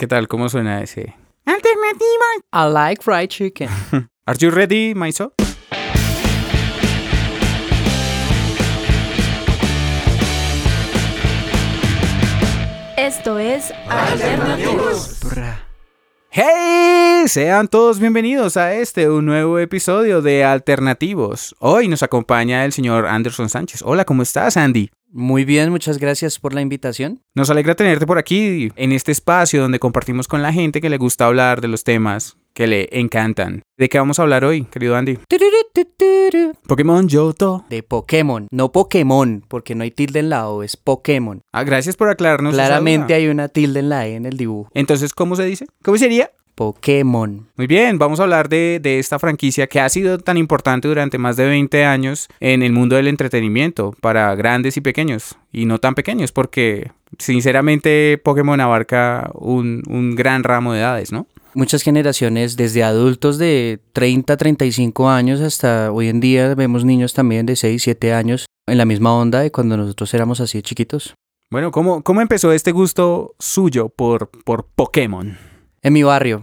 ¿Qué tal? ¿Cómo suena ese? Alternativa. I like fried chicken. Are you ready, Maiso? Esto es Alternativos. ¡Hey! Sean todos bienvenidos a este, un nuevo episodio de Alternativos. Hoy nos acompaña el señor Anderson Sánchez. Hola, ¿cómo estás, Andy? Muy bien, muchas gracias por la invitación. Nos alegra tenerte por aquí, en este espacio donde compartimos con la gente que le gusta hablar de los temas que le encantan. ¿De qué vamos a hablar hoy, querido Andy? Pokémon Johto. De Pokémon, no Pokémon, porque no hay tilde en la O, es Pokémon. Ah, gracias por aclararnos. Claramente hay una tilde en la E en el dibujo. Entonces, ¿cómo se dice? ¿Cómo sería? Pokémon. Muy bien, vamos a hablar de, de esta franquicia que ha sido tan importante durante más de 20 años en el mundo del entretenimiento para grandes y pequeños, y no tan pequeños, porque sinceramente Pokémon abarca un, un gran ramo de edades, ¿no? Muchas generaciones, desde adultos de 30, 35 años hasta hoy en día vemos niños también de 6, 7 años en la misma onda de cuando nosotros éramos así de chiquitos. Bueno, ¿cómo, cómo empezó este gusto suyo por, por Pokémon? En mi barrio,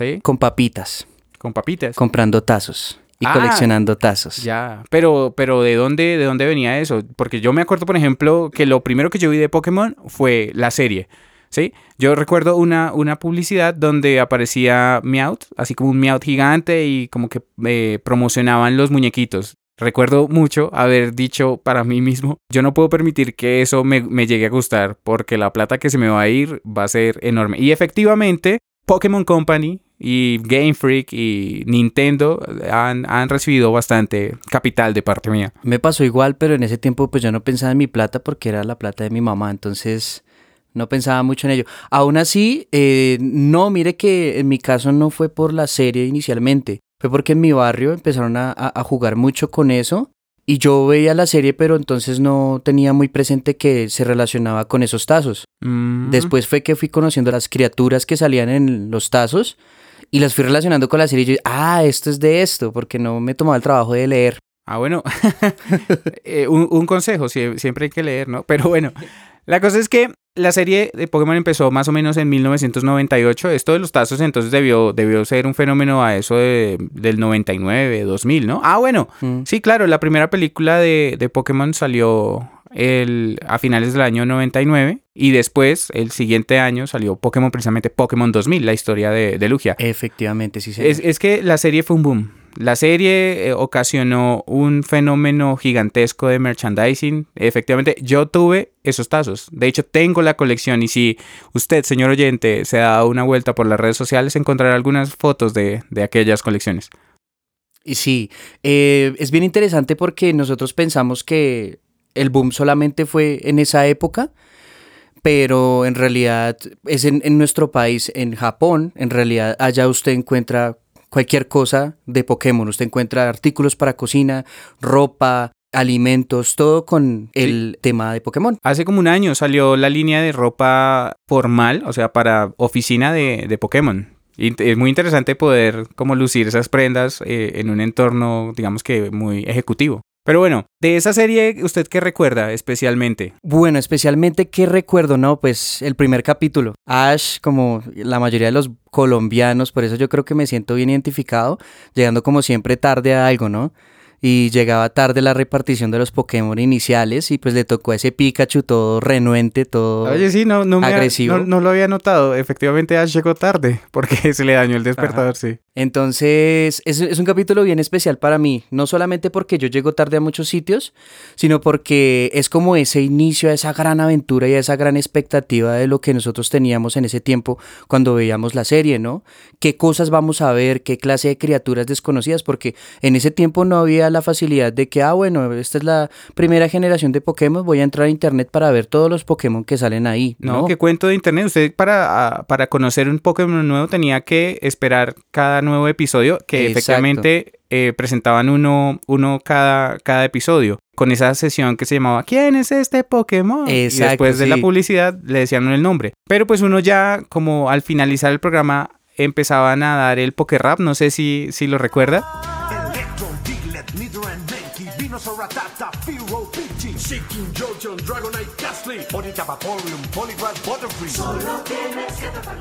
¿Sí? con papitas, Con papitas. comprando tazos y Ah, coleccionando tazos. Ya, pero, pero ¿de dónde, ¿de dónde venía eso? Porque yo me acuerdo, por ejemplo, que lo primero que yo vi de Pokémon fue la serie, ¿sí? Yo recuerdo una, una publicidad donde aparecía Meowth, así como un Meowth gigante y como que eh, promocionaban los muñequitos. Recuerdo mucho haber dicho para mí mismo, yo no puedo permitir que eso me, me llegue a gustar porque la plata que se me va a ir va a ser enorme. Y efectivamente, Pokémon Company y Game Freak y Nintendo han, han recibido bastante capital de parte mía. Me pasó igual, pero en ese tiempo pues yo no pensaba en mi plata porque era la plata de mi mamá, entonces no pensaba mucho en ello. Aún así, eh, no, mire que en mi caso no fue por la serie inicialmente, fue porque en mi barrio empezaron a, a- jugar mucho con eso y yo veía la serie, pero entonces no tenía muy presente que se relacionaba con esos tazos. Mm. Después fue que fui conociendo las criaturas que salían en los tazos y las fui relacionando con la serie y yo, ah, esto es de esto, porque no me tomaba el trabajo de leer. Ah, bueno, Eh, un, un consejo, sie- siempre hay que leer, ¿no? Pero bueno, la cosa es que la serie de Pokémon empezó más o menos en 1998. Esto de los tazos entonces debió, debió ser un fenómeno a eso de- del 99, 2000, ¿no? Ah, bueno, Mm. sí, claro, la primera película de, de Pokémon salió el, a finales del año 99 y después, el siguiente año, salió Pokémon, precisamente Pokémon 2000, la historia de, de Lugia. Efectivamente, sí, señor. Es, es que la serie fue un boom. La serie eh, ocasionó un fenómeno gigantesco de merchandising. Efectivamente, yo tuve esos tazos. De hecho, tengo la colección y si usted, señor oyente, se dado una vuelta por las redes sociales, encontrará algunas fotos de, de aquellas colecciones. Y sí, eh, es bien interesante porque nosotros pensamos que el boom solamente fue en esa época, pero en realidad es en, en nuestro país, en Japón, en realidad allá usted encuentra cualquier cosa de Pokémon, usted encuentra artículos para cocina, ropa, alimentos, todo con el tema de Pokémon. Hace como un año salió la línea de ropa formal, o sea, para oficina de, de Pokémon. Y es muy interesante poder como lucir esas prendas eh, en un entorno, digamos que muy ejecutivo. Pero bueno, de esa serie, ¿usted qué recuerda especialmente? Bueno, especialmente, ¿qué recuerdo? No, pues el primer capítulo. Ash, como la mayoría de los colombianos, por eso yo creo que me siento bien identificado, llegando como siempre tarde a algo, ¿no? Y llegaba tarde la repartición de los Pokémon iniciales y pues le tocó a ese Pikachu todo renuente, todo... Oye, sí, no, no, me ha- agresivo. no, no lo había notado. Efectivamente, Ash llegó tarde porque se le dañó el despertador, sí. Entonces, es, es un capítulo bien especial para mí, no solamente porque yo llego tarde a muchos sitios, sino porque es como ese inicio a esa gran aventura y a esa gran expectativa de lo que nosotros teníamos en ese tiempo cuando veíamos la serie, ¿no? ¿Qué cosas vamos a ver? ¿Qué clase de criaturas desconocidas? Porque en ese tiempo no había la facilidad de que, ah, bueno, esta es la primera generación de Pokémon, voy a entrar a internet para ver todos los Pokémon que salen ahí, No, qué cuento de internet. Usted para, ah, para conocer un Pokémon nuevo tenía que esperar cada nuevo episodio que Exacto. efectivamente eh, presentaban uno, uno cada, cada episodio. Con esa sesión que se llamaba ¿Quién es este Pokémon? y después de la publicidad le decían el nombre. Pero pues uno ya como al finalizar el programa empezaban a dar el Pokérap, no sé si, si lo recuerda.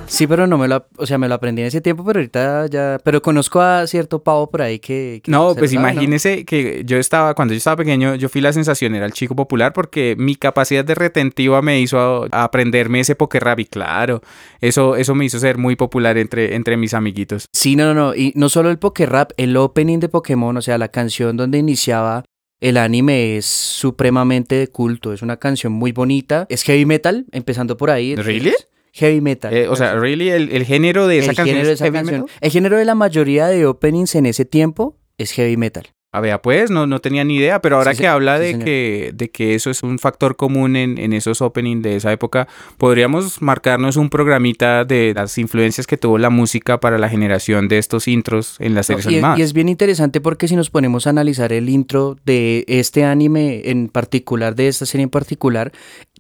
Sí, pero no me lo, o sea, me lo aprendí en ese tiempo, pero ahorita ya, pero conozco a cierto pavo por ahí que... que No, se pues imagínese que yo estaba, cuando yo estaba pequeño, yo fui la sensación, era el chico popular, porque mi capacidad de retentiva me hizo a, a aprenderme ese Pokérap y claro, eso, eso me hizo ser muy popular entre, entre mis amiguitos. Sí, no, no, no, y no solo el Pokérap, el opening de Pokémon, o sea, la canción donde iniciaba el anime es supremamente de culto, es una canción muy bonita, es heavy metal, empezando por ahí. ¿Really? Heavy metal. Eh, o sea, ¿really? El, el género de esa el canción género de es esa heavy canción. metal? El género de la mayoría de openings en ese tiempo es heavy metal. A ver, pues, no, no tenía ni idea, pero ahora Sí, que se- habla sí, de, señor. que, de que eso es un factor común en, en esos openings de esa época, podríamos marcarnos un programita de las influencias que tuvo la música para la generación de estos intros en las series No, y, animadas. y es bien interesante porque si nos ponemos a analizar el intro de este anime en particular, de esta serie en particular,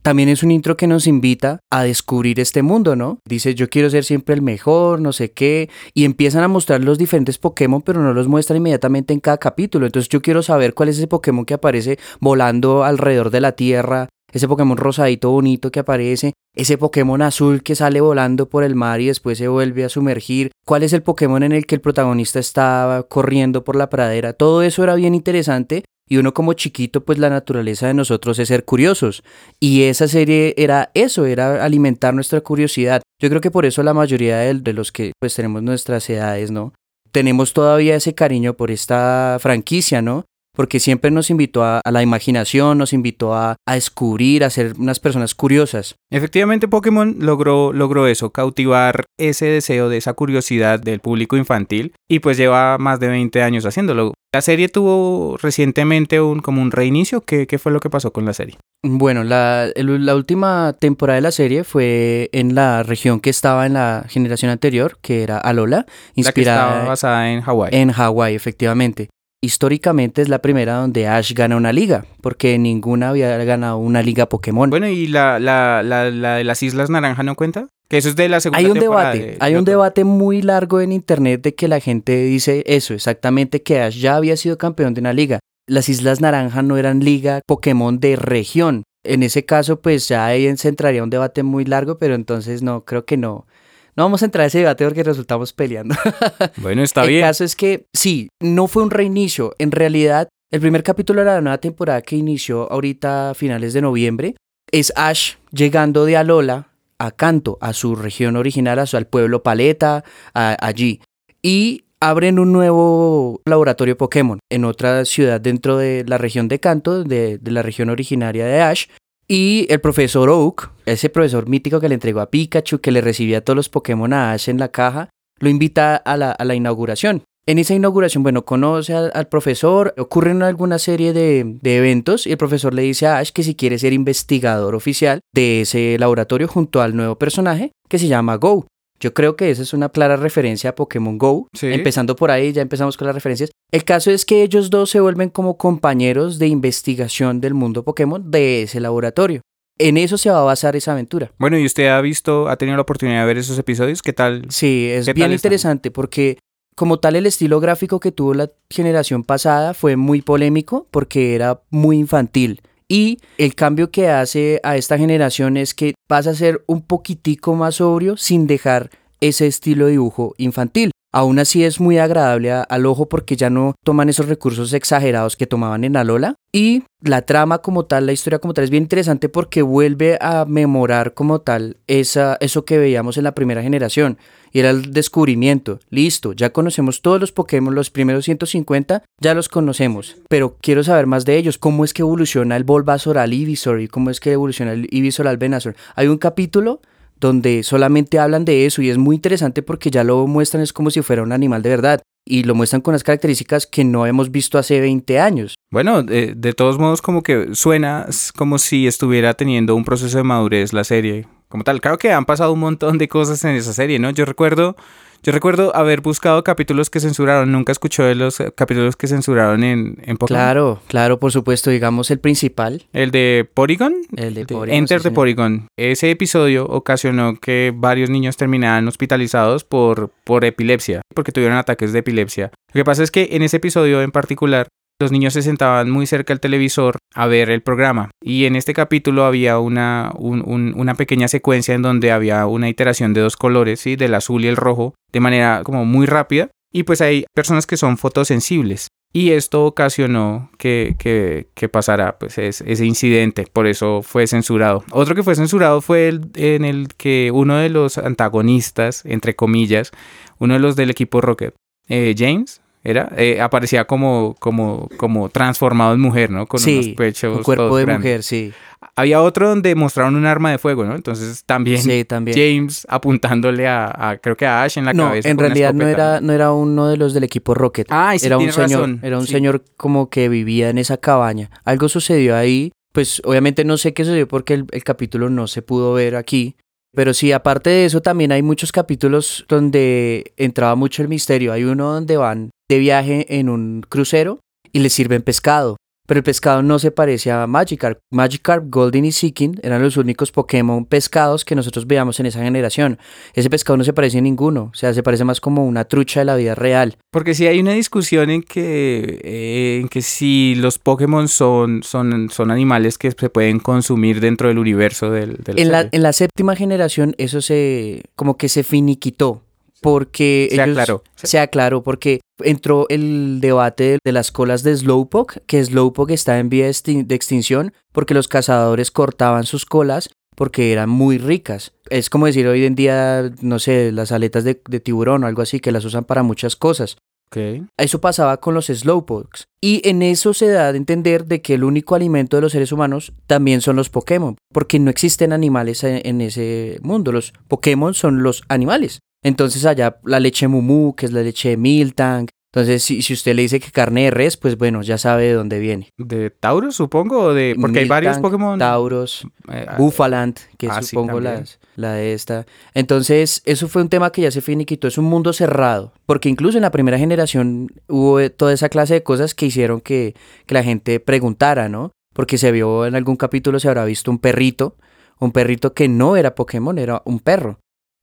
también es un intro que nos invita a descubrir este mundo, ¿no? Dice, yo quiero ser siempre el mejor, no sé qué, y empiezan a mostrar los diferentes Pokémon, pero no los muestran inmediatamente en cada capítulo. Entonces yo quiero saber cuál es ese Pokémon que aparece volando alrededor de la Tierra, ese Pokémon rosadito bonito que aparece, ese Pokémon azul que sale volando por el mar y después se vuelve a sumergir, cuál es el Pokémon en el que el protagonista estaba corriendo por la pradera, todo eso era bien interesante y uno como chiquito pues la naturaleza de nosotros es ser curiosos y esa serie era eso, era alimentar nuestra curiosidad. Yo creo que por eso la mayoría de, los que pues tenemos nuestras edades, ¿no? Tenemos todavía ese cariño por esta franquicia, ¿no? porque siempre nos invitó a, a la imaginación, nos invitó a, a descubrir, a ser unas personas curiosas. Efectivamente, Pokémon logró, logró eso, cautivar ese deseo de esa curiosidad del público infantil y pues lleva más de 20 años haciéndolo. La serie tuvo recientemente un, como un reinicio. ¿Qué, qué fue lo que pasó con la serie? Bueno, la, el- la última temporada de la serie fue en la región que estaba en la generación anterior, que era Alola, La que inspirada estaba basada en Hawái. en Hawái, efectivamente. Históricamente es la primera donde Ash gana una liga, porque ninguna había ganado una liga Pokémon. Bueno, ¿y la, la, la, la de las Islas Naranja no cuenta? Que eso es de la segunda hay un temporada debate, de- hay un debate muy largo en internet de que la gente dice eso, exactamente que Ash ya había sido campeón de una liga. Las Islas Naranja no eran liga Pokémon de región. En ese caso, pues ya ahí se entraría un debate muy largo, pero entonces no, creo que no. No vamos a entrar a ese debate porque resultamos peleando. Bueno, está el bien. caso es que sí, no fue un reinicio. En realidad, el primer capítulo de la nueva temporada que inició ahorita a finales de noviembre es Ash llegando de Alola a Kanto, a su región original, a su, al pueblo Paleta, allí. Y abren un nuevo laboratorio Pokémon en otra ciudad dentro de la región de Kanto, de, de la región originaria de Ash. Y el profesor Oak, ese profesor mítico que le entregó a Pikachu, que le recibía todos los Pokémon a Ash en la caja, lo invita a la, a la inauguración. En esa inauguración, bueno, conoce al, al profesor, ocurren alguna serie de, de eventos y el profesor le dice a Ash que si quiere ser investigador oficial de ese laboratorio junto al nuevo personaje que se llama Go. Yo creo que esa es una clara referencia a Pokémon Go. Sí. Empezando por ahí, ya empezamos con las referencias. El caso es que ellos dos se vuelven como compañeros de investigación del mundo Pokémon de ese laboratorio. En eso se va a basar esa aventura. Bueno, ¿y usted ha visto, ha tenido la oportunidad de ver esos episodios? ¿Qué tal? Sí, es ¿Qué bien interesante porque como tal el estilo gráfico que tuvo la generación pasada fue muy polémico porque era muy infantil. Y el cambio que hace a esta generación es que pasa a ser un poquitico más sobrio sin dejar ese estilo de dibujo infantil. Aún así es muy agradable a- al ojo porque ya no toman esos recursos exagerados que tomaban en Alola. Y la trama como tal, la historia como tal es bien interesante porque vuelve a memorar como tal esa, eso que veíamos en la primera generación. Y era el descubrimiento. Listo, ya conocemos todos los Pokémon, los primeros 150, ya los conocemos. Pero quiero saber más de ellos. ¿Cómo es que evoluciona el Bulbasaur al Ivysaur? ¿Y cómo es que evoluciona el Ivysaur al Venusaur? Hay un capítulo donde solamente hablan de eso y es muy interesante porque ya lo muestran es como si fuera un animal de verdad y lo muestran con las características que no hemos visto hace 20 años. Bueno, de, de todos modos como que suena como si estuviera teniendo un proceso de madurez la serie. Como tal, claro que han pasado un montón de cosas en esa serie, ¿no? Yo recuerdo, yo recuerdo haber buscado capítulos que censuraron. Nunca escuché de los eh, capítulos que censuraron en, en Pokémon. Claro, claro, por supuesto, digamos el principal, El de Porygon. el de de Porygon, Enter sí, señor. Porygon. Ese episodio ocasionó que varios niños terminaran hospitalizados por, por epilepsia, porque tuvieron ataques de epilepsia. Lo que pasa es que en ese episodio en particular los niños se sentaban muy cerca del televisor a ver el programa. Y en este capítulo había una, un- un- una pequeña secuencia en donde había una iteración de dos colores, ¿sí? del azul y el rojo, de manera como muy rápida. Y pues hay personas que son fotosensibles. Y esto ocasionó que, que, que pasara pues, es- ese incidente, por eso fue censurado. Otro que fue censurado fue el en el que uno de los antagonistas, entre comillas, uno de los del equipo Rocket, eh, James, ¿era? Eh, aparecía como, como, como transformado en mujer, ¿no? Con unos pechos un cuerpo de grandes. mujer, sí. Había otro donde mostraron un arma de fuego, ¿no? Entonces también, Sí, también. James apuntándole a, a- creo que a Ash en la no, cabeza. en realidad no era, no era uno de los del equipo Rocket. Sí, era un señor, razón. era un señor como que vivía en esa cabaña. Algo sucedió ahí, pues obviamente no sé qué sucedió porque el, el capítulo no se pudo ver aquí. Pero sí, aparte de eso, también hay muchos capítulos donde entraba mucho el misterio. Hay uno donde van de viaje en un crucero y les sirven pescado. Pero el pescado no se parece a Magikarp. Magikarp, Golden y Seeking eran los únicos Pokémon pescados que nosotros veíamos en esa generación. Ese pescado no se parece a ninguno. O sea, se parece más como una trucha de la vida real. Porque sí hay una discusión en que, eh, en que si los Pokémon son, son, son animales que se pueden consumir dentro del universo del, de la En la, en la séptima generación eso se como que se finiquitó porque Se ellos- aclaró. se aclaró porque entró el debate de, las colas de Slowpoke, que Slowpoke está en vía de extin- de extinción porque los cazadores cortaban sus colas porque eran muy ricas. Es como decir hoy en día, no sé, las aletas de, de tiburón o algo así, que las usan para muchas cosas. Ok. Eso pasaba con los Slowpokes. Y en eso se da de entender de que el único alimento de los seres humanos también son los Pokémon, porque no existen animales en ese mundo. Los Pokémon son los animales. Entonces allá la leche Mumu, que es la leche de Miltank. Entonces si, si usted le dice que carne de res, pues bueno, ya sabe de dónde viene. ¿De Taurus, supongo? o de Porque hay varios Pokémon. Tauros, eh, ah, Buffalant, que ah, sí, supongo también. las- la de esta. Entonces, eso fue un tema que ya se finiquitó. Es un mundo cerrado. Porque incluso en la primera generación hubo toda esa clase de cosas que hicieron que, que la gente preguntara, ¿no? Porque se vio en algún capítulo, se habrá visto un perrito, un perrito que no era Pokémon, era un perro.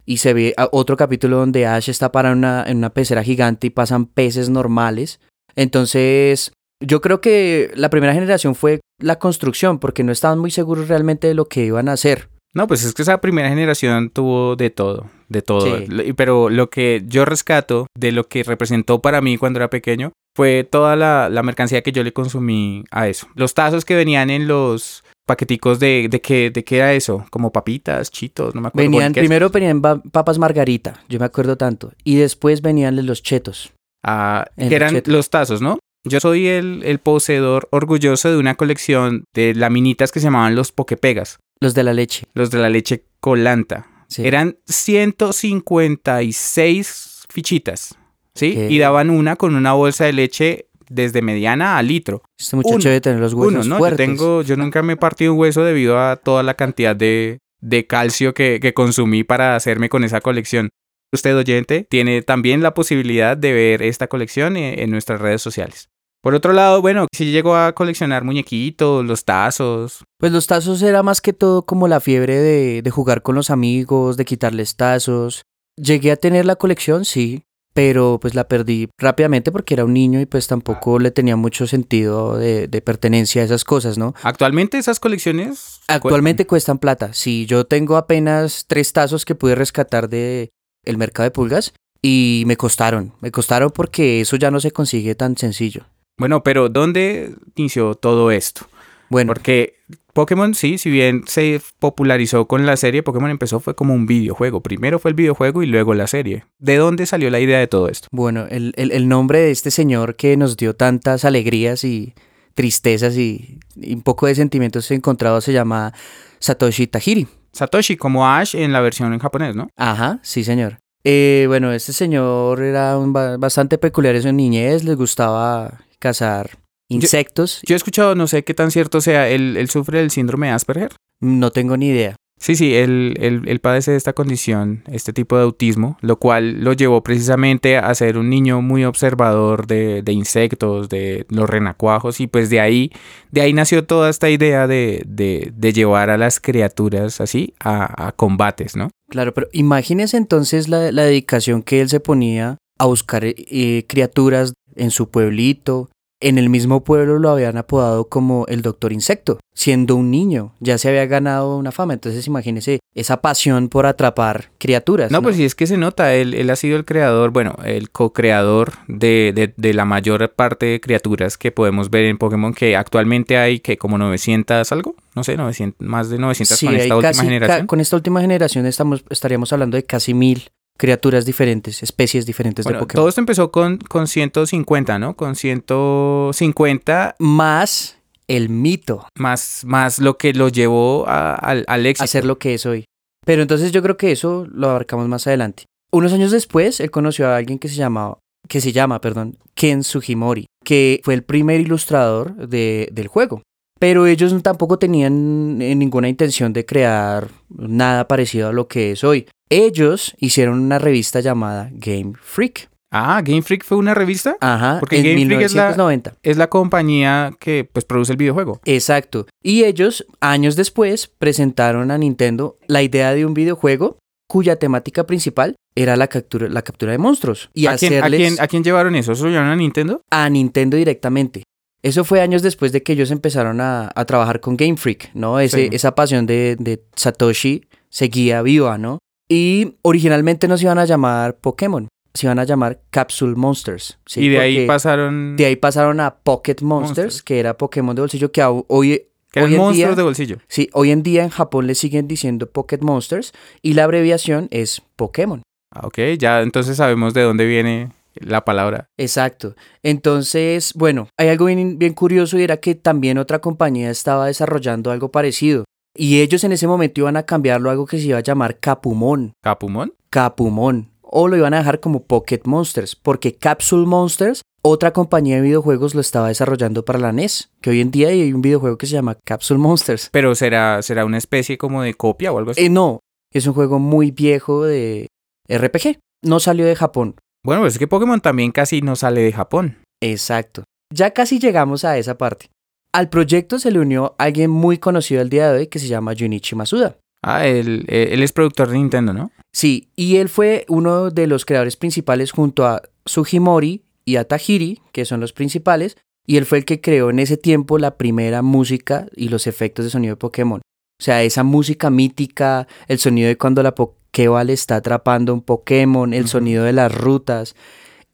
Y se ve otro capítulo donde Ash está parado en una, en una pecera gigante y pasan peces normales. Entonces, yo creo que la primera generación fue la construcción, porque no estaban muy seguros realmente de lo que iban a hacer. No, pues es que esa primera generación tuvo de todo, de todo. Sí. Pero lo que yo rescato de lo que representó para mí cuando era pequeño fue toda la, la mercancía que yo le consumí a eso. Los tazos que venían en los paqueticos de, de qué, de qué era eso, como papitas, chitos, no me acuerdo. Venían, primero venían papas margarita, yo me acuerdo tanto. Y después venían los chetos. Ah, que eran los tazos, ¿no? Yo soy el, el poseedor orgulloso de una colección de laminitas que se llamaban los Pokepegas, Los de la leche. los de la leche colanta. Sí. Eran 156 fichitas, ¿sí? Y daban una con una bolsa de leche desde mediana a litro. Este muchacho uno, debe tener los huesos Uno, ¿no? Yo, fuertes. tengo, yo nunca me he partido un hueso debido a toda la cantidad de, de calcio que, que consumí para hacerme con esa colección. Usted, oyente, tiene también la posibilidad de ver esta colección en, en nuestras redes sociales. Por otro lado, bueno, si llego a coleccionar muñequitos, los tazos. Pues los tazos era más que todo como la fiebre de, de jugar con los amigos, de quitarles tazos. Llegué a tener la colección, sí, pero pues la perdí rápidamente porque era un niño y pues tampoco le tenía mucho sentido de, de pertenencia a esas cosas, ¿no? Actualmente esas colecciones... Actualmente cuestan plata. Sí, yo tengo apenas tres tazos que pude rescatar de el mercado de pulgas y me costaron. Me costaron porque eso ya no se consigue tan sencillo. Bueno, pero ¿dónde inició todo esto? Bueno, Porque Pokémon, sí, si bien se popularizó con la serie, Pokémon empezó fue como un videojuego. Primero fue el videojuego y luego la serie. ¿De dónde salió la idea de todo esto? bueno, el, el- el nombre de este señor que nos dio tantas alegrías y tristezas y, y un poco de sentimientos encontrados se llama Satoshi Tajiri. Satoshi, como Ash en la versión en japonés, ¿no? Ajá, sí, señor. Eh, bueno, este señor era un ba- bastante peculiar en su niñez, le gustaba cazar insectos. Yo he escuchado, no sé qué tan cierto sea, él, él sufre del síndrome de Asperger. No tengo ni idea. Sí, sí, él, él, él padece de esta condición, este tipo de autismo, lo cual lo llevó precisamente a ser un niño muy observador de, de insectos, de los renacuajos, y pues de ahí, de ahí nació toda esta idea de, de, de llevar a las criaturas así a, a combates, ¿no? Claro, pero imagínese entonces la, la dedicación que él se ponía a buscar eh, criaturas en su pueblito, En el mismo pueblo lo habían apodado como el Doctor Insecto. Siendo un niño, ya se había ganado una fama. Entonces imagínese esa pasión por atrapar criaturas. No, pues sí, es que se nota, él, él ha sido el creador, bueno, el co-creador de, de- de la mayor parte de criaturas que podemos ver en Pokémon, que actualmente hay que como 900 algo, no sé, 900, más de 900 Sí, con esta última casi- generación. con esta última generación estamos, estaríamos hablando de casi mil criaturas diferentes, especies diferentes Bueno, de Pokémon. todo esto empezó con, con 150, ¿no? Con 150 Más el mito, más, más lo que lo llevó a- al, al éxito. hacer lo que es hoy. Pero entonces yo creo que eso lo abarcamos más adelante. Unos años después, él conoció a alguien que se llamaba, que se llama, perdón, Ken Sugimori, que fue el primer ilustrador de- del juego. Pero ellos tampoco tenían eh, ninguna intención de crear nada parecido a lo que es hoy. Ellos hicieron una revista llamada Game Freak. Ah, Game Freak fue una revista. Ajá, Porque en Game Freak es la- 1990. Es la compañía que pues produce el videojuego. Exacto. Y ellos, años después, presentaron a Nintendo la idea de un videojuego cuya temática principal era la captura, la captura de monstruos. Y ¿A hacerles quién, ¿A quién llevaron eso? ¿Eso lo llevaron a Nintendo? a Nintendo directamente. Eso fue años después de que ellos empezaron a, a trabajar con Game Freak, ¿no? Ese, Sí. Esa pasión de, de Satoshi seguía viva, ¿no? Y originalmente no se iban a llamar Pokémon, se iban a llamar Capsule Monsters. ¿sí? y de ahí pasaron... de ahí pasaron a Pocket Monsters, Monsters. que era Pokémon de bolsillo, que hoy, que hoy en monstruos día- de bolsillo. Sí, hoy en día en Japón le siguen diciendo Pocket Monsters y la abreviación es Pokémon. Ah, ok, ya entonces sabemos de dónde viene la palabra. Exacto. Entonces, bueno, hay algo bien, bien curioso y era que también otra compañía estaba desarrollando algo parecido. Y ellos en ese momento iban a cambiarlo a algo que se iba a llamar Capumon. ¿Capumón? Capumon. O lo iban a dejar como Pocket Monsters. Porque Capsule Monsters, otra compañía de videojuegos lo estaba desarrollando para la NES. Que hoy en día hay un videojuego que se llama Capsule Monsters. Pero será, será una especie como de copia o algo así. Eh, no, es un juego muy viejo de RPG. No salió de Japón. Bueno, pues es que Pokémon también casi no sale de Japón. Exacto. Ya casi llegamos a esa parte. Al proyecto se le unió alguien muy conocido al día de hoy que se llama Junichi Masuda. Ah, él, él es productor de Nintendo, ¿no? Sí, y él fue uno de los creadores principales junto a Sugimori y a Tajiri, que son los principales, y él fue el que creó en ese tiempo la primera música y los efectos de sonido de Pokémon. O sea, esa música mítica, el sonido de cuando la Pokéball está atrapando un Pokémon, el sonido de las rutas,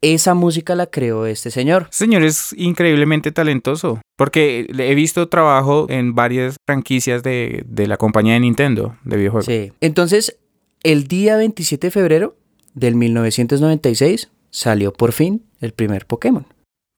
esa música la creó este señor. Este señor es increíblemente talentoso. Porque he visto trabajo en varias franquicias de, de la compañía de Nintendo de videojuegos. Sí. Entonces, el día 27 de febrero del 1996 salió por fin el primer Pokémon.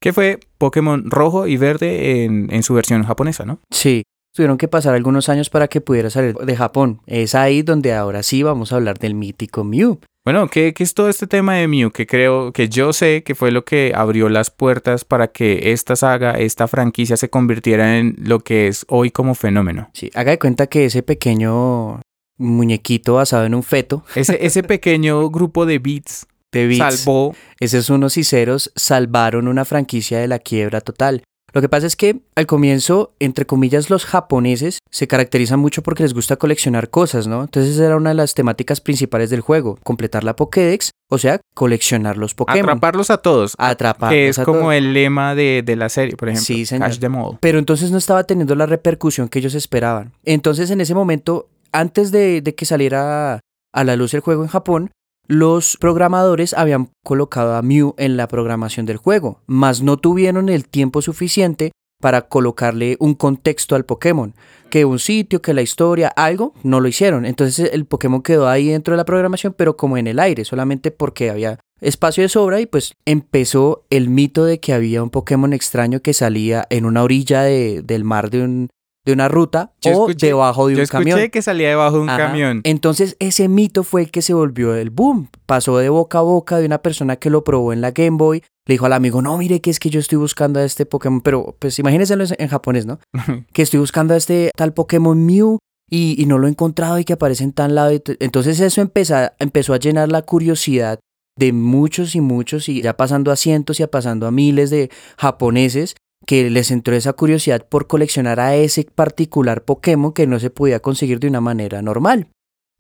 Que fue Pokémon rojo y verde en, en su versión japonesa, ¿no? Sí, tuvieron que pasar algunos años para que pudiera salir de Japón. Es ahí donde ahora sí vamos a hablar del mítico Mew. Bueno, ¿qué, qué es todo este tema de Mew? Que creo que yo sé que fue lo que abrió las puertas para que esta saga, esta franquicia se convirtiera en lo que es hoy como fenómeno. Sí, haga de cuenta que ese pequeño muñequito basado en un feto Ese, ese pequeño grupo de beats de Beats, salvó esos unos y ceros salvaron una franquicia de la quiebra total. Lo que pasa es que al comienzo, entre comillas, los japoneses se caracterizan mucho porque les gusta coleccionar cosas, ¿no? Entonces esa era una de las temáticas principales del juego, completar la Pokédex, o sea, coleccionar los Pokémon. atraparlos a todos. Atraparlos que es a como todos. el lema de, de la serie, por ejemplo. Sí, señor. Catch them all. Pero entonces no estaba teniendo la repercusión que ellos esperaban. Entonces en ese momento, antes de, de que saliera a la luz el juego en Japón, los programadores habían colocado a Mew en la programación del juego, mas no tuvieron el tiempo suficiente para colocarle un contexto al Pokémon, que un sitio, que la historia, algo, no lo hicieron. Entonces el Pokémon quedó ahí dentro de la programación, pero como en el aire, solamente porque había espacio de sobra y pues empezó el mito de que había un Pokémon extraño que salía en una orilla de- del mar de, un, de una ruta Yo o escuché- debajo de Yo un escuché camión. que salía debajo de un Ajá. camión. Entonces ese mito fue el que se volvió el boom. Pasó de boca a boca de una persona que lo probó en la Game Boy. Le dijo al amigo, no, mire que es que yo estoy buscando a este Pokémon. Pero pues imagínense en japonés, ¿no? que estoy buscando a este tal Pokémon Mew y, y no lo he encontrado y que aparece en tal lado. Entonces eso empeza- empezó a llenar la curiosidad de muchos y muchos y ya pasando a cientos y a pasando a miles de japoneses que les entró esa curiosidad por coleccionar a ese particular Pokémon que no se podía conseguir de una manera normal.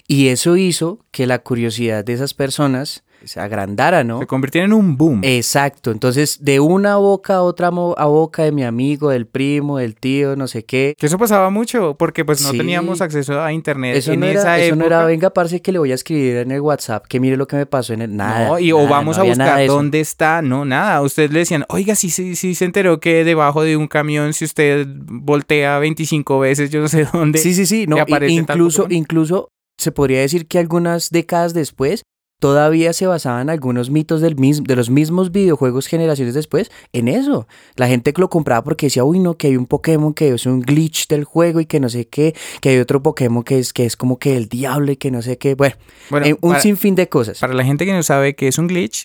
Y eso hizo que la curiosidad de esas personas se agrandara, ¿no? Se convirtieron en un boom. Exacto, entonces de una boca a otra a boca de mi amigo, del primo, del tío, no sé qué. Que eso pasaba mucho, porque pues no Sí. teníamos acceso a internet Eso en no, esa era, eso no época. era, venga, parce, que le voy a escribir en el WhatsApp, que mire lo que me pasó en el... Nada, no, y o vamos no a buscar de eso. dónde está, no, nada. A usted le decían, oiga, sí, sí, sí se enteró que debajo de un camión, si usted voltea 25 veces, yo no sé dónde. Sí, sí, sí, no, aparece incluso, incluso se podría decir que algunas décadas después todavía se basaban algunos mitos del mis- de los mismos videojuegos generaciones después en eso. La gente que lo compraba porque decía, uy, no, que hay un Pokémon que es un glitch del juego y que no sé qué, que hay otro Pokémon que es, que es como que el diablo y que no sé qué. Bueno, Bueno, eh, un para, sinfín de cosas. para la gente que no sabe qué es un glitch,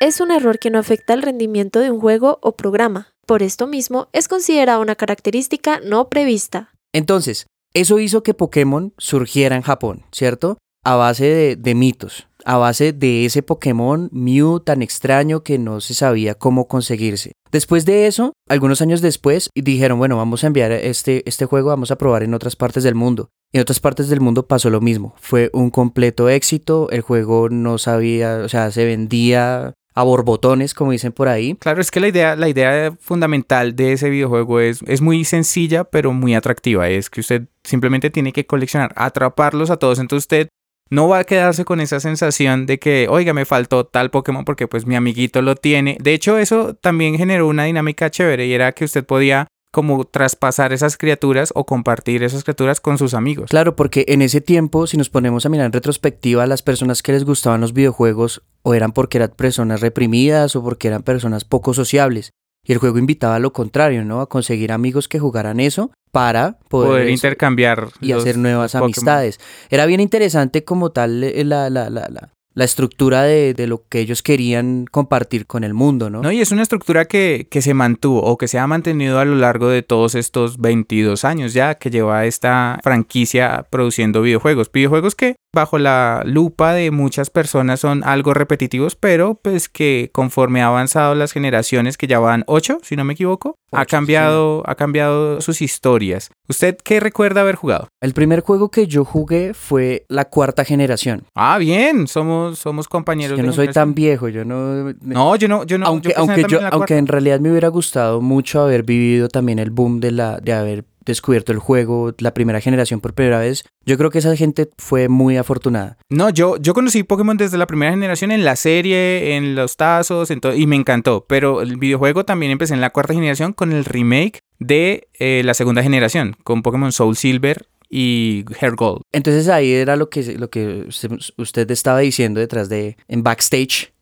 Es un error que no afecta el rendimiento de un juego o programa. Por esto mismo, es considerada una característica no prevista. Entonces, eso hizo que Pokémon surgiera en Japón, ¿cierto? A base de, de mitos, a base de ese Pokémon Mew tan extraño que no se sabía cómo conseguirse. Después de eso, algunos años después, dijeron, bueno, vamos a enviar este, este juego, vamos a probar en otras partes del mundo. En otras partes del mundo pasó lo mismo. Fue un completo éxito, el juego no sabía, o sea, se vendía a borbotones, como dicen por ahí. claro, es que la idea, la idea fundamental de ese videojuego es, es muy sencilla, pero muy atractiva. Es que usted simplemente tiene que coleccionar, atraparlos a todos. Entonces usted no va a quedarse con esa sensación de que, oiga, me faltó tal Pokémon porque pues mi amiguito lo tiene. De hecho, eso también generó una dinámica chévere y era que usted podía como traspasar esas criaturas o compartir esas criaturas con sus amigos. Claro, porque en ese tiempo, si nos ponemos a mirar en retrospectiva, las personas que les gustaban los videojuegos o eran porque eran personas reprimidas o porque eran personas poco sociables. Y el juego invitaba a lo contrario, ¿no? A conseguir amigos que jugaran eso para poder, Poder eso, intercambiar y hacer nuevas Pokémon. amistades. Era bien interesante como tal eh, la, la, la, la, la estructura de, de lo que ellos querían compartir con el mundo, ¿no? No, y es una estructura que, que se mantuvo o que se ha mantenido a lo largo de todos estos 22 años ya que lleva esta franquicia produciendo videojuegos. Videojuegos que bajo la lupa de muchas personas son algo repetitivos, pero pues que conforme ha avanzado las generaciones, que ya van 8, si no me equivoco, ha Ocho, cambiado, ha cambiado sus historias. ¿Usted qué recuerda haber jugado? El primer juego que yo jugué fue la cuarta generación. Ah, bien, somos, somos compañeros. Yo de no soy tan viejo, yo no... No, yo no, yo no. aunque, yo aunque, yo, en aunque en realidad me hubiera gustado mucho haber vivido también el boom de, la, de haber descubierto el juego, la primera generación por primera vez, yo creo que esa gente fue muy afortunada. No, yo, yo conocí Pokémon desde la primera generación en la serie, en los tazos, en y me encantó. Pero el videojuego también empecé en la cuarta generación con el remake de eh, la segunda generación, con Pokémon Soul Silver y Hair Gold. Entonces ahí era lo que, lo que usted, usted estaba diciendo detrás de, en backstage,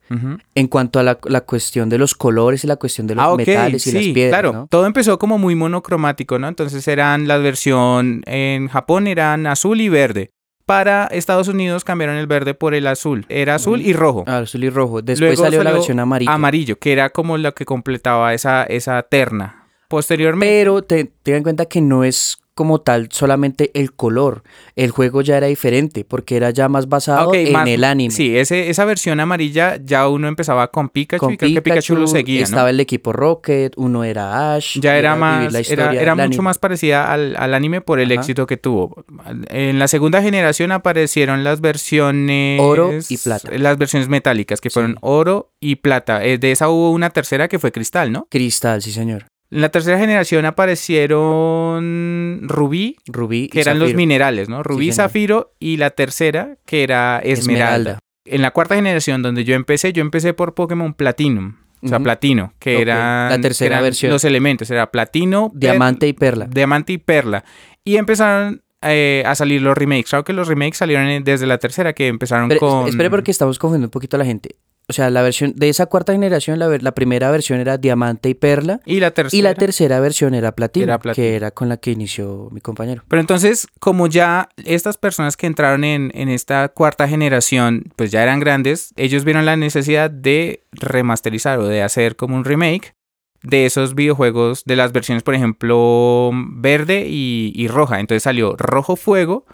En cuanto a la, la cuestión de los colores y la cuestión de los Ah, metales y sí, las piedras, claro. ¿no? Todo empezó como muy monocromático, ¿no? Entonces eran la versión en Japón eran azul y verde. Para Estados Unidos cambiaron el verde por el azul. Era azul y rojo. Ah, azul y rojo. Después Luego salió, la versión amarilla. Amarillo, que era como lo que completaba esa, esa terna. Posteriormente. Pero te, tenga en cuenta que no es como tal solamente el color. El juego ya era diferente porque era ya más basado en más- el anime. Sí, ese, esa versión amarilla ya uno empezaba con Pikachu Con y creo que Pikachu lo seguía, estaba ¿no? el equipo Rocket, uno era Ash. Ya era vivir más, la era, historia era mucho anime. más parecida al, al anime por el Ajá. éxito que tuvo. En la segunda generación aparecieron las versiones... Oro y plata. Las versiones metálicas, que fueron Sí. oro y plata. Eh, De esa hubo una tercera que fue cristal, ¿no? Cristal, sí señor. En la tercera generación aparecieron Rubí, Rubí que eran los minerales, ¿no? Rubí, señor. Zafiro y la tercera que era Esmeralda. En la cuarta generación donde yo empecé, yo empecé por Pokémon Platinum. O sea, platino, que Ok, era la tercera versión. los elementos, era platino, Diamante y perla. diamante y perla. Y empezaron eh, a salir los remakes. Claro que los remakes salieron desde la tercera, que empezaron Pero, con... Espere porque estamos confundiendo un poquito a la gente. O sea, la versión de esa cuarta generación, la, primera versión era Diamante y Perla. Y la tercera. Y la tercera versión era Platino, Era Platino. que era con la que inició mi compañero. Pero entonces, como ya estas personas que entraron en, en esta cuarta generación, pues ya eran grandes, ellos vieron la necesidad de remasterizar o de hacer como un remake de esos videojuegos, de las versiones, por ejemplo, verde y, y roja. Entonces salió rojo fuego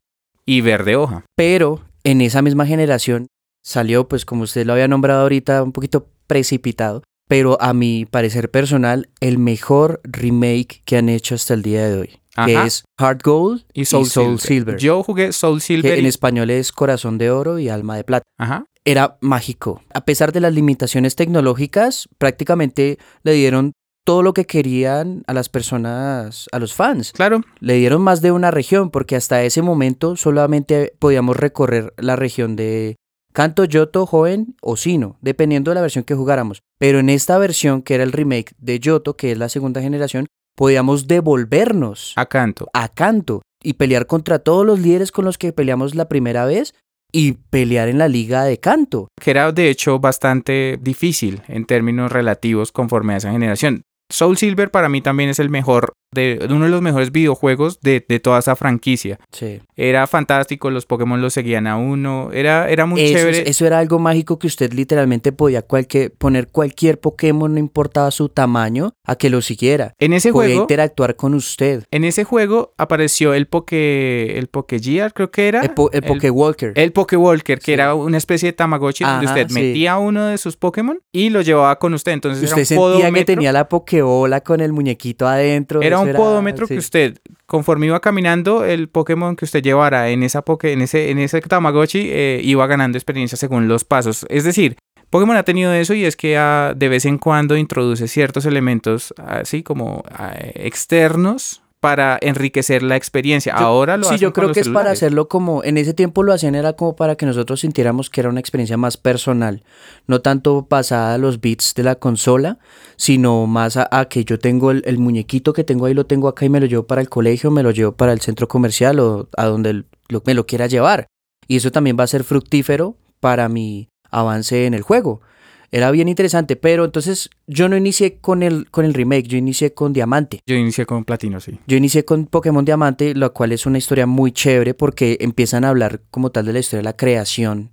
y verde hoja. Pero en esa misma generación salió, pues como usted lo había nombrado ahorita, un poquito precipitado, pero a mi parecer personal, el mejor remake que han hecho hasta el día de hoy. que es Heart Gold Y Soul, Silver. Silver. Yo jugué Soul que Silver. en y- español es Corazón de Oro y Alma de Plata. Ajá. Era mágico. A pesar de las limitaciones tecnológicas, prácticamente le dieron todo lo que querían a las personas, a los fans. Claro. Le dieron más de una región, porque hasta ese momento solamente podíamos recorrer la región de Canto, Yoto, Joven o Sino, dependiendo de la versión que jugáramos. Pero en esta versión, que era el remake de Yoto, que es la segunda generación, podíamos devolvernos A canto. a Canto y pelear contra todos los líderes con los que peleamos la primera vez y pelear en la liga de Canto. Que era de hecho bastante difícil en términos relativos conforme a esa generación. Soul Silver para mí también es el mejor, de, uno de los mejores videojuegos de, de toda esa franquicia. Sí. Era fantástico, los Pokémon los seguían a uno, era, era muy Eso, chévere. eso era algo mágico que usted literalmente podía cualquier, poner cualquier Pokémon, no importaba su tamaño, a que lo siguiera. En ese Podía juego, interactuar con usted. en ese juego apareció el Poké, el Pokégear, creo que era. El, po- el Pokéwalker. El Pokewalker, que Sí. era una especie de Tamagotchi donde usted sí. metía uno de sus Pokémon y lo llevaba con usted. Entonces usted era un sentía que tenía la Pokébola con el muñequito adentro. Era un podómetro sí. que usted, conforme iba caminando, el Pokémon que usted llevara en esa poke, en ese, en ese Tamagotchi, eh, iba ganando experiencia según los pasos. Es decir, Pokémon ha tenido eso y es que ah, de vez en cuando introduce ciertos elementos así como ah, externos para enriquecer la experiencia. Yo- Ahora lo Sí, hacen yo creo que es para hacerlo como, en ese tiempo lo hacían era como para que nosotros sintiéramos que era una experiencia más personal, no tanto basada a los bits de la consola, sino más a, a que yo tengo el, el muñequito que tengo ahí, lo tengo acá y me lo llevo para el colegio, me lo llevo para el centro comercial o a donde lo- me lo quiera llevar. Y eso también va a ser fructífero para mi avance en el juego. Era bien interesante, pero entonces yo no inicié con el, con el remake, yo inicié con Diamante. Yo inicié con Platino, sí. Yo inicié con Pokémon Diamante, lo cual es una historia muy chévere porque empiezan a hablar como tal de la historia de la creación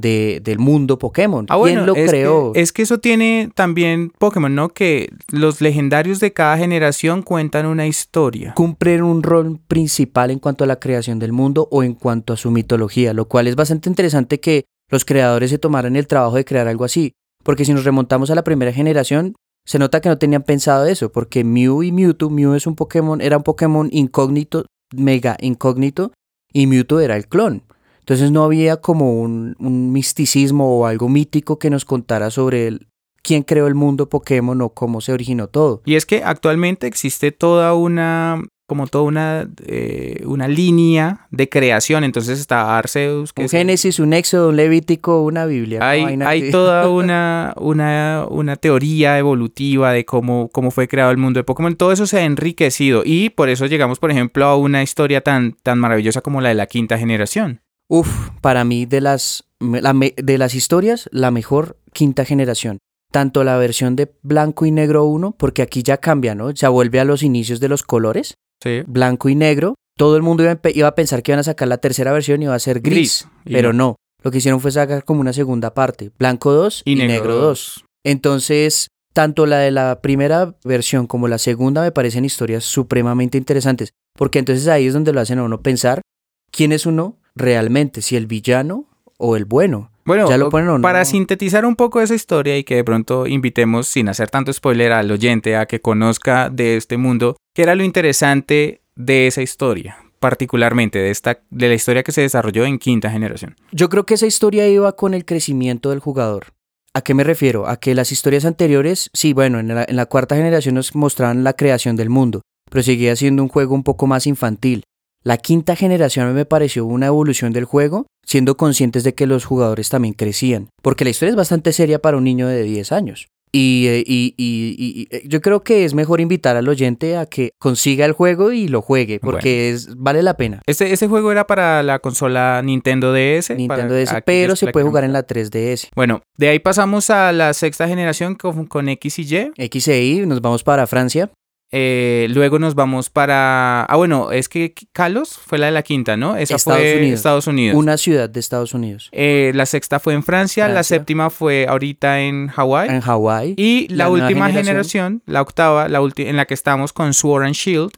de, del mundo Pokémon. Ah, bueno, ¿Quién lo es creó? Que, es que eso tiene también Pokémon, ¿no? Que los legendarios de cada generación cuentan una historia. Cumplen un rol principal en cuanto a la creación del mundo o en cuanto a su mitología, lo cual es bastante interesante que los creadores se tomaran el trabajo de crear algo así. Porque si nos remontamos a la primera generación, se nota que no tenían pensado eso, porque Mew y Mewtwo, Mew es un Pokémon, era un Pokémon incógnito, mega incógnito, y Mewtwo era el clon. Entonces no había como un, un misticismo o algo mítico que nos contara sobre el- quién creó el mundo Pokémon o cómo se originó todo. Y es que actualmente existe toda una, como toda una, eh, una línea de creación. Entonces está Arceus, que Un es- Génesis, un Éxodo, un Levítico, una Biblia. hay, toda una, una, una teoría evolutiva de cómo, cómo fue creado el mundo de Pokémon. Todo eso se ha enriquecido y por eso llegamos, por ejemplo, a una historia tan, tan maravillosa como la de la quinta generación. Uf, para mí de las, la de las historias, la mejor quinta generación. Tanto la versión de blanco y negro 1, porque aquí ya cambia, ¿no? Ya vuelve a los inicios de los colores, Sí. blanco y negro. Todo el mundo iba, a empe- iba a pensar que iban a sacar la tercera versión y iba a ser gris, pero no. Lo que hicieron fue sacar como una segunda parte, blanco 2 y, negro 2. Entonces, tanto la de la primera versión como la segunda me parecen historias supremamente interesantes, porque entonces ahí es donde lo hacen a uno pensar quién es uno realmente, si el villano o el bueno. Bueno, ¿Ya lo ponen o no? para sintetizar un poco esa historia y que de pronto invitemos, sin hacer tanto spoiler al oyente, a que conozca de este mundo, ¿qué era lo interesante de esa historia? Particularmente de, esta, de la historia que se desarrolló en quinta generación. Yo creo que esa historia iba con el crecimiento del jugador. ¿A qué me refiero? A que las historias anteriores, sí, bueno, en la, en la cuarta generación nos mostraban la creación del mundo, pero seguía siendo un juego un poco más infantil. La quinta generación me pareció una evolución del juego, siendo conscientes de que los jugadores también crecían, porque la historia es bastante seria para un niño de 10 años. Y, eh, y- y- y- y yo creo que es mejor invitar al oyente a que consiga el juego y lo juegue, porque es, vale la pena. Este, este juego era para la consola Nintendo DS. Nintendo pero se puede jugar en la 3DS. Bueno, de ahí pasamos a la sexta generación con, con X y Y. X e Y, nos vamos para Francia. Eh, luego nos vamos para... Ah, bueno, es que Kalos fue la de la quinta, ¿no? Esa Estados fue Unidos. Estados Unidos. Una ciudad de Estados Unidos. Eh, la sexta fue en Francia, la séptima fue ahorita en Hawái. En Hawái. Y la, última generación, generación. la octava, la en la que estamos con Sword and Shield,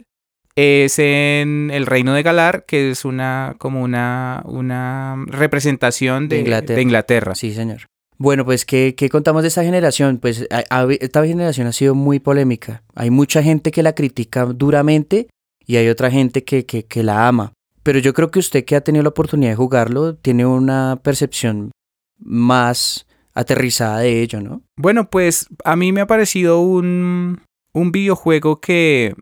es en el Reino de Galar, que es una como una, una representación de, De Inglaterra. de Inglaterra. Sí, señor. Bueno, pues, ¿qué, qué contamos de esta generación? Pues esta generación ha sido muy polémica. Hay mucha gente que la critica duramente y hay otra gente que, que, que la ama. Pero yo creo que usted que ha tenido la oportunidad de jugarlo tiene una percepción más aterrizada de ello, ¿no? Bueno, pues a mí me ha parecido un, un videojuego que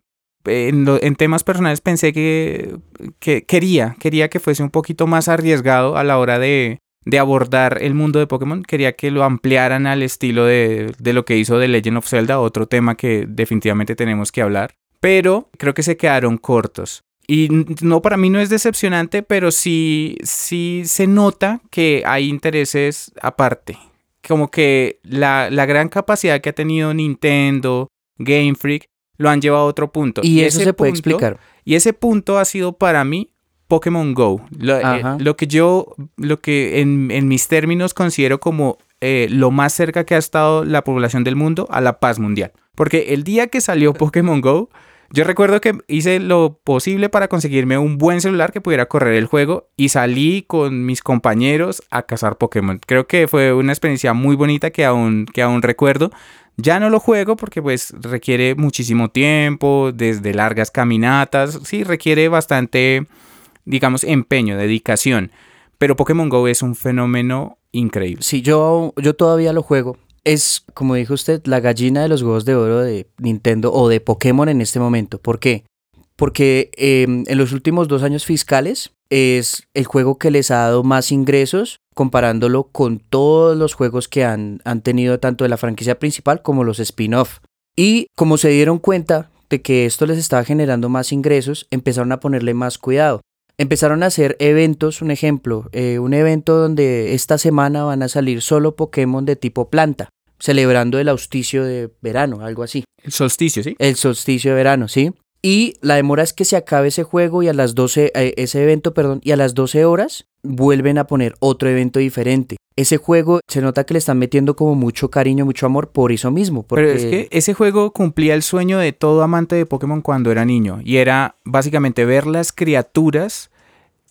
en, lo- en temas personales pensé que, que quería, quería que fuese un poquito más arriesgado a la hora de, de abordar el mundo de Pokémon. Quería que lo ampliaran al estilo de, de lo que hizo The Legend of Zelda, otro tema que definitivamente tenemos que hablar. Pero creo que se quedaron cortos. Y no, para mí no es decepcionante, pero sí, sí se nota que hay intereses aparte. Como que la, la gran capacidad que ha tenido Nintendo, Game Freak, lo han llevado a otro punto. Y eso se puede explicar. Y ese punto ha sido para mí Pokémon Go. Lo, eh, lo que yo, lo que en, en mis términos considero como eh, lo más cerca que ha estado la población del mundo a la paz mundial. Porque el día que salió Pokémon Go, yo recuerdo que hice lo posible para conseguirme un buen celular que pudiera correr el juego y salí con mis compañeros a cazar Pokémon. Creo que fue una experiencia muy bonita que aún, que aún recuerdo. Ya no lo juego porque pues requiere muchísimo tiempo, desde largas caminatas, sí, requiere bastante, digamos, empeño, dedicación. Pero Pokémon Go es un fenómeno increíble. Sí, yo, yo todavía lo juego. Es, como dijo usted, la gallina de los huevos de oro de Nintendo o de Pokémon en este momento. ¿Por qué? Porque eh, en los últimos dos años fiscales es el juego que les ha dado más ingresos comparándolo con todos los juegos que han, han tenido tanto de la franquicia principal como los spin-off. Y como se dieron cuenta de que esto les estaba generando más ingresos, empezaron a ponerle más cuidado. Empezaron a hacer eventos, un ejemplo, eh, un evento donde esta semana van a salir solo Pokémon de tipo planta, celebrando el auspicio de verano, algo así. El solsticio, ¿sí? El solsticio de verano, ¿sí? Y la demora es que se acabe ese juego y a las 12, eh, ese evento, perdón, y a las 12 horas vuelven a poner otro evento diferente. Ese juego se nota que le están metiendo como mucho cariño, mucho amor por eso mismo. Porque... Pero es que ese juego cumplía el sueño de todo amante de Pokémon cuando era niño. Y era básicamente ver las criaturas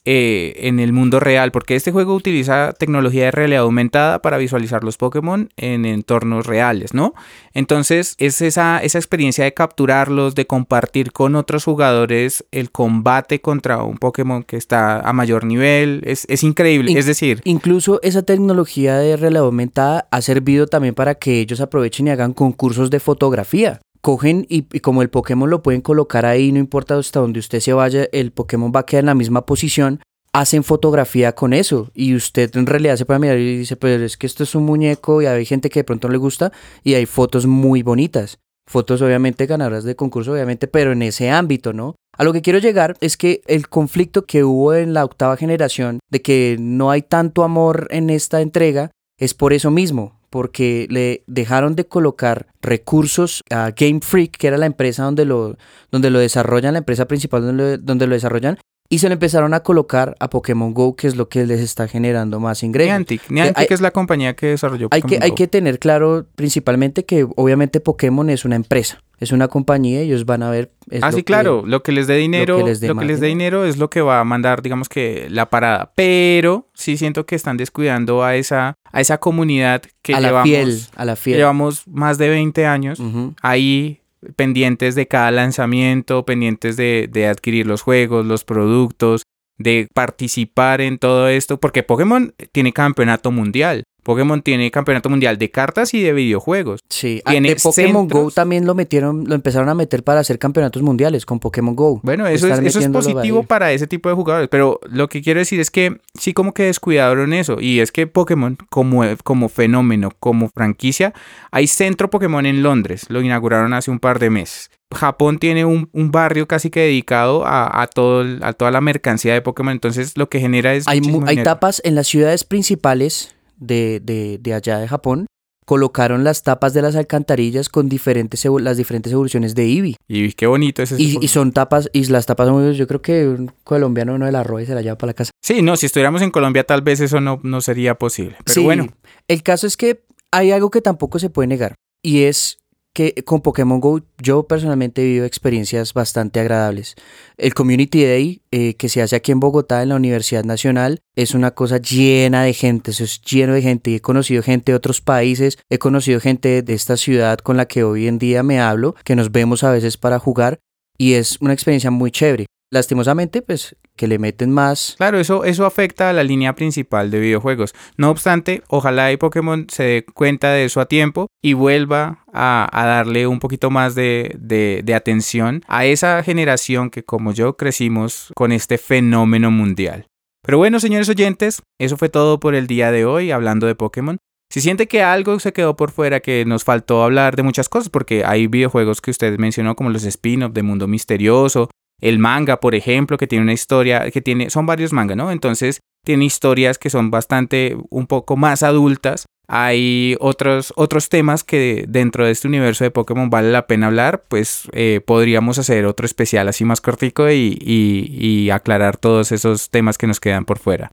eh, en el mundo real. Porque este juego utiliza tecnología de realidad aumentada para visualizar los Pokémon en entornos reales, ¿no? Entonces es esa, esa experiencia de capturarlos, de compartir con otros jugadores el combate contra un Pokémon que está a mayor nivel. Es, es increíble. In- es decir, Incluso esa tecnología de realidad aumentada ha servido también para que ellos aprovechen y hagan concursos de fotografía. Cogen y, como el Pokémon lo pueden colocar ahí, no importa hasta donde usted se vaya, el Pokémon va a quedar en la misma posición. Hacen fotografía con eso y usted en realidad se puede mirar y dice, pero es que esto es un muñeco y hay gente que de pronto no le gusta y hay fotos muy bonitas. Fotos obviamente ganadoras de concurso, obviamente, pero en ese ámbito, ¿no? A lo que quiero llegar es que el conflicto que hubo en la octava generación de que no hay tanto amor en esta entrega es por eso mismo, porque le dejaron de colocar recursos a Game Freak, que era la empresa donde lo, donde lo desarrollan, la empresa principal donde lo, donde lo desarrollan, y se lo empezaron a colocar a Pokémon Go, que es lo que les está generando más ingresos. Niantic. Niantic hay- es la compañía que desarrolló Hay Pokémon que, hay que tener claro principalmente que obviamente Pokémon es una empresa, es una compañía, ellos van a ver... es Ah, lo sí, que- claro, lo que les dé dinero, lo que les dé, les dé más dinero es lo que va a mandar, digamos que la parada. Pero sí siento que están descuidando a esa, a esa comunidad que a la llevamos, fiel, a la fiel. llevamos más de 20 años ahí pendientes de cada lanzamiento, pendientes de, de adquirir los juegos, los productos, de participar en todo esto, porque Pokémon tiene campeonato mundial. Pokémon tiene campeonato mundial de cartas y de videojuegos. Sí, ah, Tiene de Pokémon Go también lo metieron, lo empezaron a meter para hacer campeonatos mundiales con Pokémon Go. Bueno, eso es, eso es positivo para ese tipo de jugadores, pero lo que quiero decir es que sí como que descuidaron eso, y es que Pokémon como, como fenómeno, como franquicia, hay centro Pokémon en Londres, lo inauguraron hace un par de meses. Japón tiene un, un barrio casi que dedicado a, a todo a toda la mercancía de Pokémon, entonces lo que genera es... Hay, hay tapas en las ciudades principales de, de, de allá de Japón. Colocaron las tapas de las alcantarillas con diferentes las diferentes evoluciones de Eevee. Y qué bonito es ese Y, y son tapas, y las tapas son, yo creo que un colombiano no de la roba y se la lleva para la casa. Sí, no, si estuviéramos en Colombia tal vez eso no, no sería posible, pero Sí, bueno. El caso es que hay algo que tampoco se puede negar. Y es que con Pokémon Go yo personalmente he vivido experiencias bastante agradables. El Community Day eh, que se hace aquí en Bogotá en la Universidad Nacional es una cosa llena de gente, eso es lleno de gente. He conocido gente de otros países, he conocido gente de esta ciudad con la que hoy en día me hablo, que nos vemos a veces para jugar. y es una experiencia muy chévere. Lastimosamente, pues que le meten más. Claro, eso, eso afecta a la línea principal de videojuegos. No obstante, ojalá y Pokémon se dé cuenta de eso a tiempo y vuelva a, a darle un poquito más de, de, de atención a esa generación que como yo crecimos con este fenómeno mundial. Pero bueno, señores oyentes, eso fue todo por el día de hoy hablando de Pokémon. Si siente que algo se quedó por fuera, que nos faltó hablar de muchas cosas, porque hay videojuegos que usted mencionó como los spin-off de Mundo Misterioso, el manga, por ejemplo, que tiene una historia, que tiene, son varios mangas, ¿no? Entonces tiene historias que son bastante, un poco más adultas. Hay otros, otros temas que dentro de este universo de Pokémon vale la pena hablar, pues eh, podríamos hacer otro especial así más cortico y, y, y aclarar todos esos temas que nos quedan por fuera.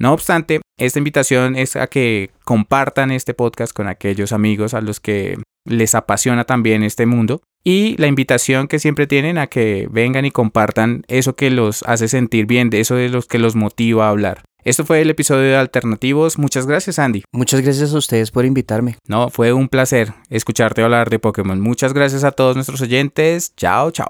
No obstante, esta invitación es a que compartan este podcast con aquellos amigos a los que les apasiona también este mundo y la invitación que siempre tienen a que vengan y compartan eso que los hace sentir bien, de eso de los que los motiva a hablar. Esto fue el episodio de Alternativos. Muchas gracias, Andy. Muchas gracias a ustedes por invitarme. No, fue un placer escucharte hablar de Pokémon. Muchas gracias a todos nuestros oyentes. Chao, chao.